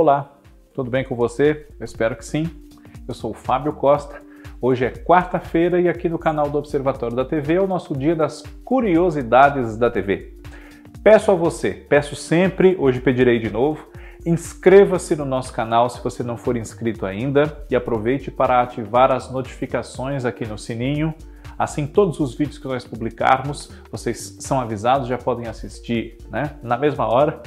Olá, tudo bem com você? Eu espero que sim. Eu sou o Fábio Costa. Hoje é quarta-feira e aqui no canal do Observatório da TV é o nosso dia das curiosidades da TV. Peço a você, peço sempre, hoje pedirei de novo, inscreva-se no nosso canal se você não for inscrito ainda e aproveite para ativar as notificações aqui no sininho. Assim, todos os vídeos que nós publicarmos, vocês são avisados, já podem assistir né, na mesma hora.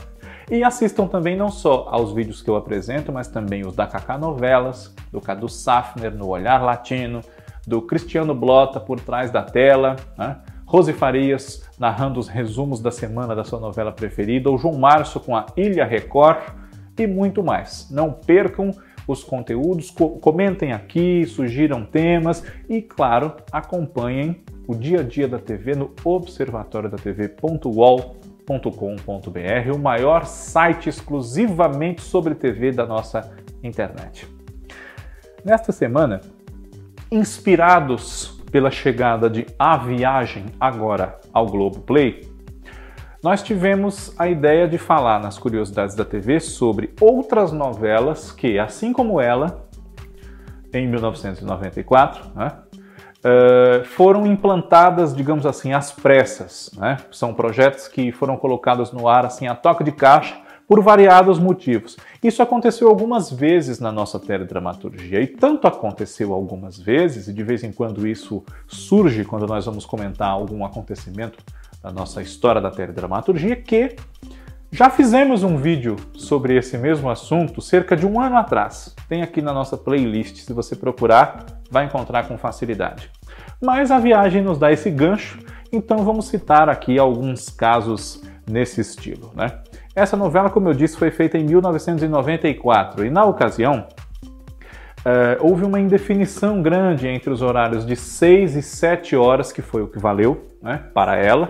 E assistam também não só aos vídeos que eu apresento, mas também os da Kaká Novelas, do Cadu Safner no Olhar Latino, do Cristiano Blota por trás da tela, né? Rose Farias narrando os resumos da semana da sua novela preferida, o João Márcio com a Ilha Record e muito mais. Não percam os conteúdos, co comentem aqui, sugiram temas e, claro, acompanhem o dia a dia da TV no observatoriodatv.uol com.br o maior site exclusivamente sobre TV da nossa internet. Nesta semana, inspirados pela chegada de A Viagem agora ao Globo Play, nós tivemos a ideia de falar nas curiosidades da TV sobre outras novelas que, assim como ela, em 1994, né, uh, foram implantadas, digamos assim, às pressas. Né? São projetos que foram colocados no ar assim a toca de caixa por variados motivos. Isso aconteceu algumas vezes na nossa teledramaturgia e tanto aconteceu algumas vezes e de vez em quando isso surge quando nós vamos comentar algum acontecimento da nossa história da teledramaturgia que já fizemos um vídeo sobre esse mesmo assunto cerca de um ano atrás. Tem aqui na nossa playlist, se você procurar, vai encontrar com facilidade. Mas a viagem nos dá esse gancho, então vamos citar aqui alguns casos nesse estilo. Né? Essa novela, como eu disse, foi feita em 1994 e na ocasião Uh, houve uma indefinição grande entre os horários de 6 e 7 horas, que foi o que valeu né, para ela.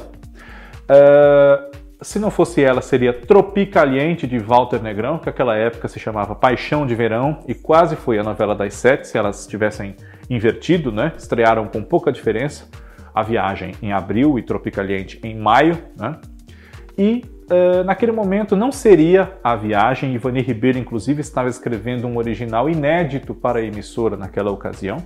Uh, se não fosse ela, seria Tropicaliente de Walter Negrão, que naquela época se chamava Paixão de Verão e quase foi a novela das sete se elas tivessem invertido, né? Estrearam com pouca diferença. A Viagem em abril e Tropicaliente em maio, né? E uh, naquele momento não seria A Viagem. Ivani Ribeiro, inclusive, estava escrevendo um original inédito para a emissora naquela ocasião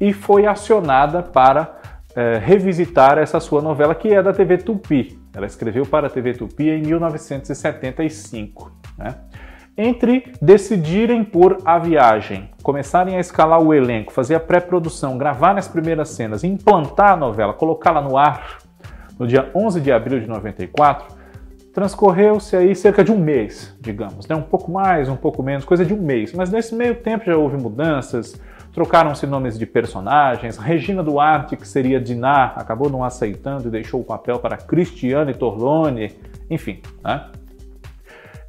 e foi acionada para uh, revisitar essa sua novela que é da TV Tupi, ela escreveu para a TV Tupi em 1975. Né? Entre decidirem por a viagem, começarem a escalar o elenco, fazer a pré-produção, gravar as primeiras cenas, implantar a novela, colocá-la no ar no dia 11 de abril de 94, transcorreu-se aí cerca de um mês, digamos, né? um pouco mais, um pouco menos, coisa de um mês. Mas nesse meio tempo já houve mudanças, Trocaram-se nomes de personagens. Regina Duarte, que seria Diná, acabou não aceitando e deixou o papel para Cristiane Torlone. Enfim, né?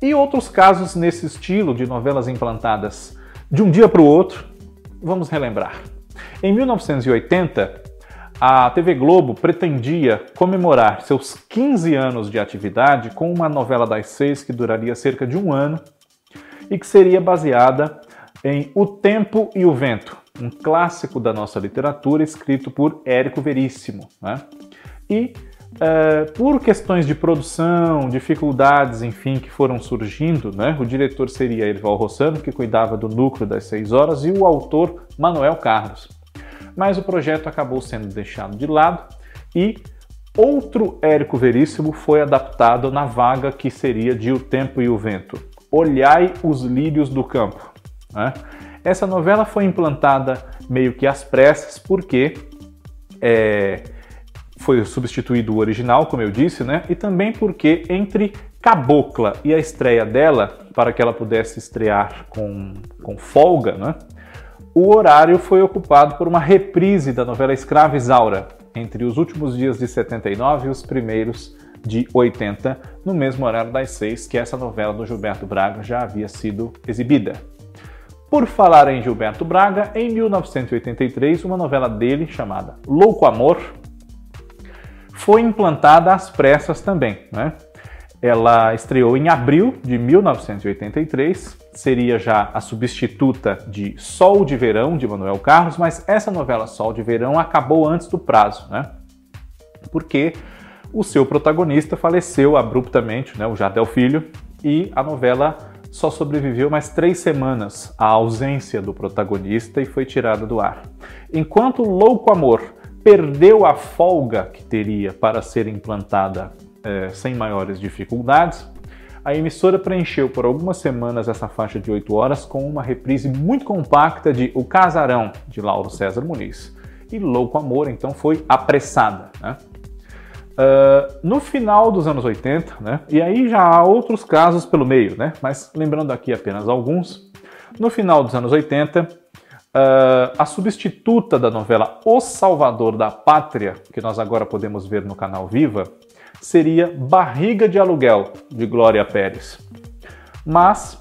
E outros casos nesse estilo de novelas implantadas de um dia para o outro, vamos relembrar. Em 1980, a TV Globo pretendia comemorar seus 15 anos de atividade com uma novela das seis que duraria cerca de um ano e que seria baseada em O Tempo e o Vento, um clássico da nossa literatura escrito por Érico Veríssimo. Né? E é, por questões de produção, dificuldades, enfim, que foram surgindo, né? o diretor seria Erival Rossano, que cuidava do núcleo das seis horas, e o autor Manuel Carlos. Mas o projeto acabou sendo deixado de lado e outro Érico Veríssimo foi adaptado na vaga que seria de O Tempo e o Vento. Olhai os lírios do campo. Né? Essa novela foi implantada meio que às pressas, porque é, foi substituído o original, como eu disse, né? e também porque entre Cabocla e a estreia dela, para que ela pudesse estrear com, com folga, né? o horário foi ocupado por uma reprise da novela Escrava Isaura, entre os últimos dias de 79 e os primeiros de 80, no mesmo horário das seis que essa novela do Gilberto Braga já havia sido exibida. Por falar em Gilberto Braga, em 1983, uma novela dele chamada Louco Amor foi implantada às pressas também. Né? Ela estreou em abril de 1983, seria já a substituta de Sol de Verão, de Manuel Carlos, mas essa novela Sol de Verão acabou antes do prazo, né? porque o seu protagonista faleceu abruptamente, né? o Jardel Filho, e a novela só sobreviveu mais três semanas à ausência do protagonista e foi tirada do ar. Enquanto Louco Amor perdeu a folga que teria para ser implantada é, sem maiores dificuldades, a emissora preencheu por algumas semanas essa faixa de 8 horas com uma reprise muito compacta de O Casarão, de Lauro César Muniz. E Louco Amor, então, foi apressada. Né? Uh, no final dos anos 80, né, e aí já há outros casos pelo meio, né, mas lembrando aqui apenas alguns, no final dos anos 80, uh, a substituta da novela O Salvador da Pátria, que nós agora podemos ver no canal Viva, seria Barriga de Aluguel, de Glória Pérez. Mas,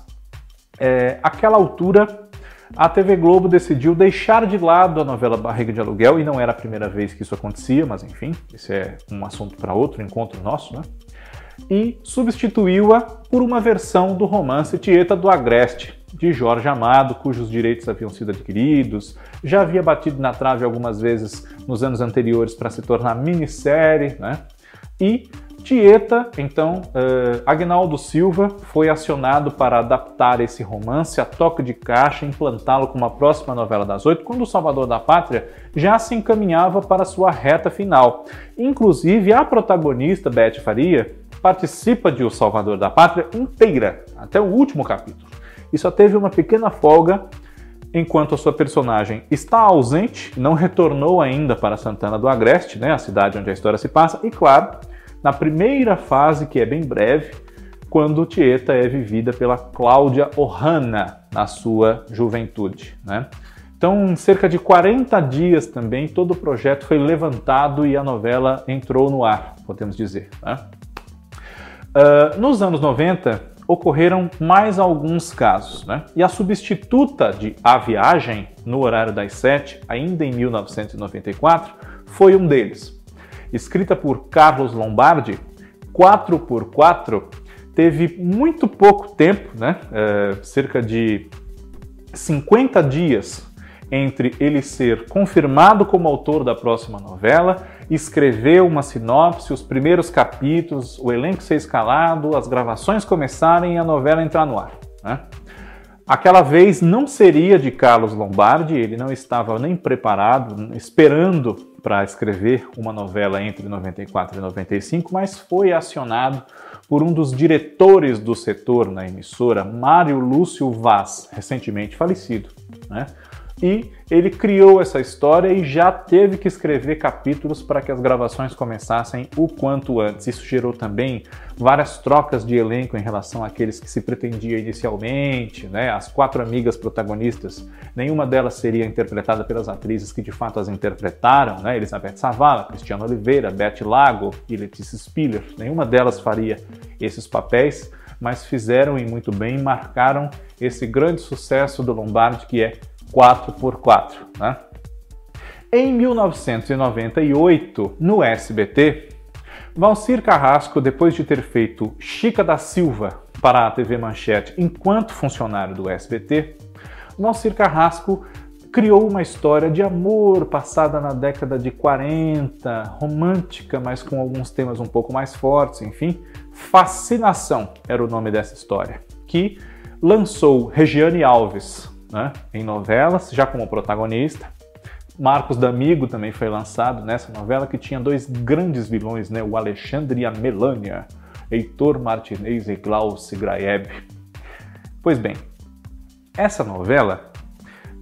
é, àquela altura, a TV Globo decidiu deixar de lado a novela Barriga de Aluguel, e não era a primeira vez que isso acontecia, mas enfim, esse é um assunto para outro encontro nosso, né? E substituiu-a por uma versão do romance Tieta do Agreste, de Jorge Amado, cujos direitos haviam sido adquiridos, já havia batido na trave algumas vezes nos anos anteriores para se tornar minissérie, né? E Tieta, então, uh, Agnaldo Silva foi acionado para adaptar esse romance a toque de caixa e implantá-lo como a próxima novela das oito, quando O Salvador da Pátria já se encaminhava para sua reta final. Inclusive, a protagonista, Beth Faria, participa de O Salvador da Pátria inteira, até o último capítulo. E só teve uma pequena folga enquanto a sua personagem está ausente, não retornou ainda para Santana do Agreste, né, a cidade onde a história se passa, e claro, na primeira fase, que é bem breve, quando Tieta é vivida pela Cláudia Ohana na sua juventude. Né? Então, em cerca de 40 dias também, todo o projeto foi levantado e a novela entrou no ar, podemos dizer. Né? Uh, nos anos 90, ocorreram mais alguns casos, né? E a substituta de A Viagem, no horário das sete, ainda em 1994, foi um deles escrita por Carlos Lombardi, 4x4, teve muito pouco tempo, né? É, cerca de 50 dias entre ele ser confirmado como autor da próxima novela, escrever uma sinopse, os primeiros capítulos, o elenco ser escalado, as gravações começarem e a novela entrar no ar. Né? Aquela vez não seria de Carlos Lombardi, ele não estava nem preparado, esperando para escrever uma novela entre 94 e 95, mas foi acionado por um dos diretores do setor na emissora, Mário Lúcio Vaz, recentemente falecido. Né? E ele criou essa história e já teve que escrever capítulos para que as gravações começassem o quanto antes. Isso gerou também várias trocas de elenco em relação àqueles que se pretendia inicialmente, né? As quatro amigas protagonistas, nenhuma delas seria interpretada pelas atrizes que de fato as interpretaram, né? Elizabeth Savala, Cristiano Oliveira, Beth Lago e Letícia Spiller. Nenhuma delas faria esses papéis, mas fizeram e muito bem, marcaram esse grande sucesso do Lombardi que é 4x4. Né? Em 1998, no SBT, Valcir Carrasco, depois de ter feito Chica da Silva para a TV Manchete enquanto funcionário do SBT, Valcir Carrasco criou uma história de amor passada na década de 40, romântica, mas com alguns temas um pouco mais fortes, enfim. Fascinação era o nome dessa história, que lançou Regiane Alves, né, em novelas, já como protagonista. Marcos D'Amigo também foi lançado nessa novela, que tinha dois grandes vilões, né, o Alexandre e a Melânia, Heitor Martinez e Glauce Graeb. Pois bem, essa novela,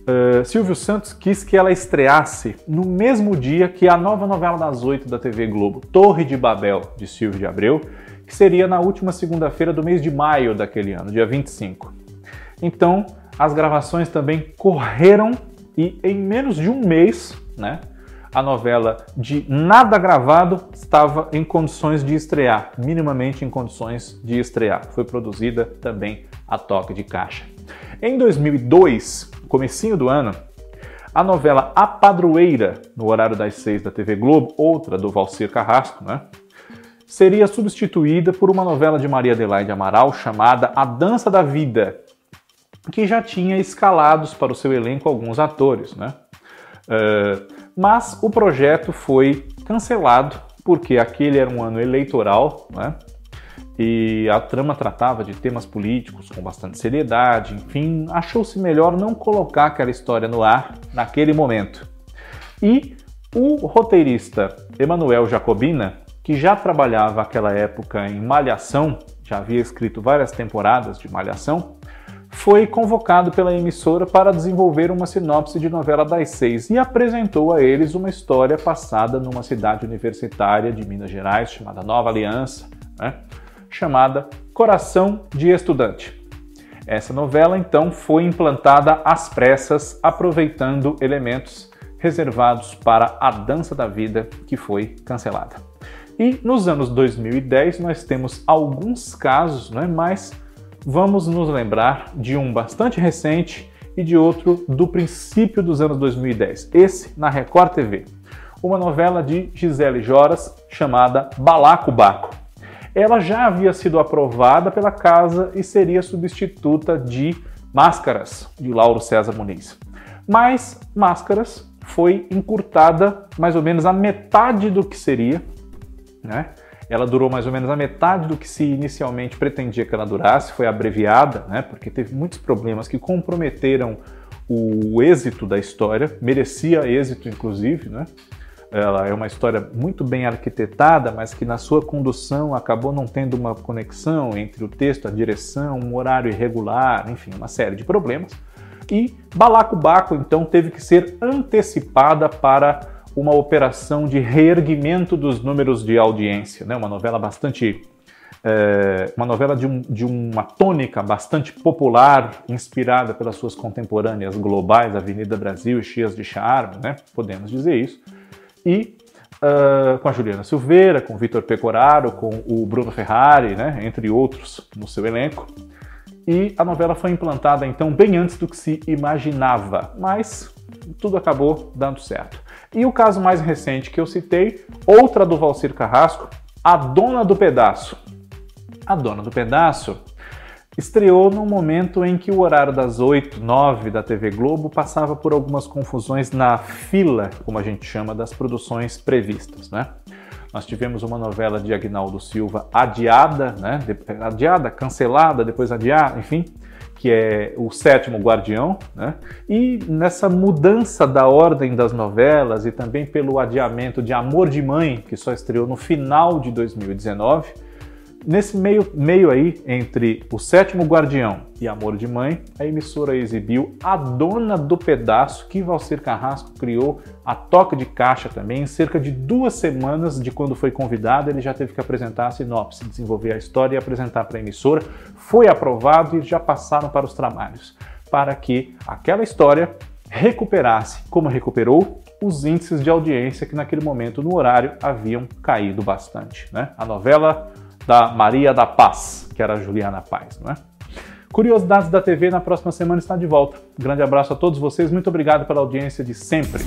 uh, Silvio Santos quis que ela estreasse no mesmo dia que a nova novela das oito da TV Globo, Torre de Babel, de Silvio de Abreu, que seria na última segunda-feira do mês de maio daquele ano, dia 25. Então, as gravações também correram e em menos de um mês, né, a novela de nada gravado estava em condições de estrear, minimamente em condições de estrear. Foi produzida também a toque de caixa. Em 2002, comecinho do ano, a novela A Padroeira, no horário das seis da TV Globo, outra do Valcir Carrasco, né, seria substituída por uma novela de Maria Adelaide Amaral chamada A Dança da Vida, que já tinha escalados para o seu elenco alguns atores, né? Uh, mas o projeto foi cancelado porque aquele era um ano eleitoral, né? e a trama tratava de temas políticos com bastante seriedade, enfim, achou-se melhor não colocar aquela história no ar naquele momento. E o roteirista Emanuel Jacobina, que já trabalhava naquela época em Malhação, já havia escrito várias temporadas de Malhação, foi convocado pela emissora para desenvolver uma sinopse de novela das seis e apresentou a eles uma história passada numa cidade universitária de Minas Gerais chamada Nova Aliança, né? chamada Coração de Estudante. Essa novela então foi implantada às pressas, aproveitando elementos reservados para a dança da vida que foi cancelada. E nos anos 2010 nós temos alguns casos, não é mais vamos nos lembrar de um bastante recente e de outro do princípio dos anos 2010, esse na Record TV. Uma novela de Gisele Joras chamada Balacobaco. Ela já havia sido aprovada pela casa e seria substituta de Máscaras, de Lauro César Muniz. Mas Máscaras foi encurtada mais ou menos a metade do que seria, né? Ela durou mais ou menos a metade do que se inicialmente pretendia que ela durasse, foi abreviada, né, porque teve muitos problemas que comprometeram o êxito da história, merecia êxito inclusive, né? Ela é uma história muito bem arquitetada, mas que na sua condução acabou não tendo uma conexão entre o texto, a direção, um horário irregular, enfim, uma série de problemas. E Balacobaco, então, teve que ser antecipada para uma operação de reerguimento dos números de audiência, né? uma novela bastante. É, uma novela de, um, de, uma tônica bastante popular, inspirada pelas suas contemporâneas globais, Avenida Brasil e Chias de Charme, né? podemos dizer isso. E uh, com a Juliana Silveira, com o Vitor Pecoraro, com o Bruno Ferrari, né? entre outros, no seu elenco. E a novela foi implantada então bem antes do que se imaginava, mas tudo acabou dando certo. E o caso mais recente que eu citei, outra do Valcir Carrasco, A Dona do Pedaço. A Dona do Pedaço estreou no momento em que o horário das 8, 9 da TV Globo passava por algumas confusões na fila, como a gente chama, das produções previstas, né? Nós tivemos uma novela de Agnaldo Silva adiada, né? Adiada, cancelada, depois adiada, enfim que é o sétimo guardião, né? e nessa mudança da ordem das novelas e também pelo adiamento de Amor de Mãe, que só estreou no final de 2019, Nesse meio, meio aí, entre O Sétimo Guardião e Amor de Mãe, a emissora exibiu A Dona do Pedaço, que Valcir Carrasco criou a toque de caixa também. Em cerca de duas semanas de quando foi convidado, ele já teve que apresentar a sinopse, desenvolver a história e apresentar para a emissora. Foi aprovado e já passaram para os trabalhos, para que aquela história recuperasse, como recuperou, os índices de audiência que naquele momento no horário haviam caído bastante. Né? A novela da Maria da Paz, que era Juliana Paz, não é? Curiosidades da TV na próxima semana está de volta. grande abraço a todos vocês, muito obrigado pela audiência de sempre.